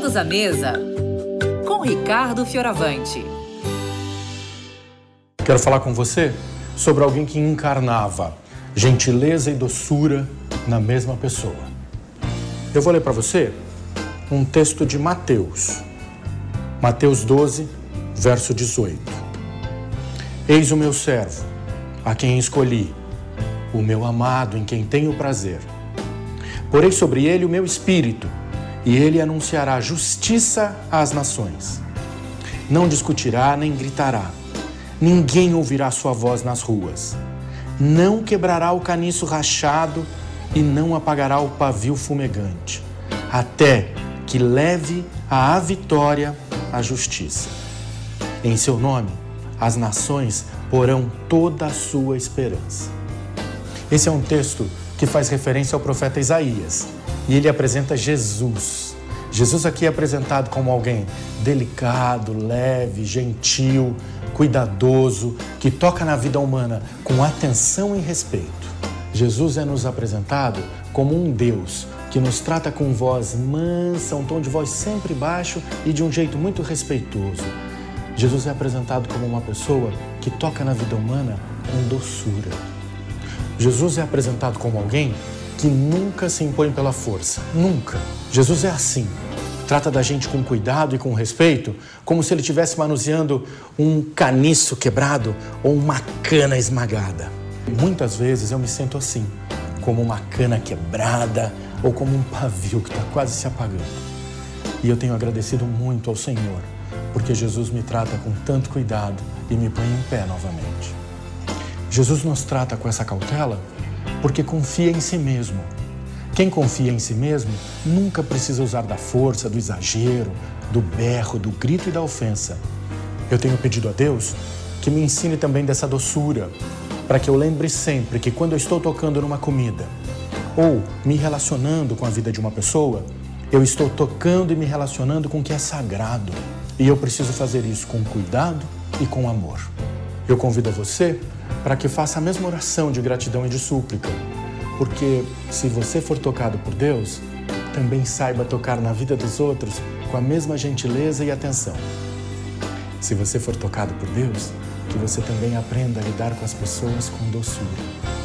Todos à mesa com Ricardo Fioravante. Quero falar com você sobre alguém que encarnava gentileza e doçura na mesma pessoa. Eu vou ler para você um texto de Mateus. Mateus 12, verso 18. Eis o meu servo, a quem escolhi, o meu amado, em quem tenho prazer. Porei sobre ele o meu espírito, e ele anunciará justiça às nações. Não discutirá nem gritará. Ninguém ouvirá sua voz nas ruas. Não quebrará o caniço rachado e não apagará o pavio fumegante, até que leve à vitória a justiça. Em seu nome, as nações porão toda a sua esperança. Esse é um texto que faz referência ao profeta Isaías e ele apresenta Jesus. Jesus aqui é apresentado como alguém delicado, leve, gentil, cuidadoso, que toca na vida humana com atenção e respeito. Jesus é nos apresentado como um Deus que nos trata com voz mansa, um tom de voz sempre baixo e de um jeito muito respeitoso. Jesus é apresentado como uma pessoa que toca na vida humana com doçura. Jesus é apresentado como alguém que nunca se impõe pela força, nunca. Jesus é assim. Trata da gente com cuidado e com respeito, como se ele estivesse manuseando um caniço quebrado ou uma cana esmagada. Muitas vezes eu me sinto assim, como uma cana quebrada ou como um pavio que está quase se apagando. E eu tenho agradecido muito ao Senhor, porque Jesus me trata com tanto cuidado e me põe em pé novamente. Jesus nos trata com essa cautela porque confia em si mesmo. Quem confia em si mesmo nunca precisa usar da força, do exagero, do berro, do grito e da ofensa. Eu tenho pedido a Deus que me ensine também dessa doçura, para que eu lembre sempre que quando eu estou tocando numa comida ou me relacionando com a vida de uma pessoa, eu estou tocando e me relacionando com o que é sagrado. E eu preciso fazer isso com cuidado e com amor. Eu convido você para que faça a mesma oração de gratidão e de súplica, porque se você for tocado por Deus, também saiba tocar na vida dos outros com a mesma gentileza e atenção. Se você for tocado por Deus, que você também aprenda a lidar com as pessoas com doçura.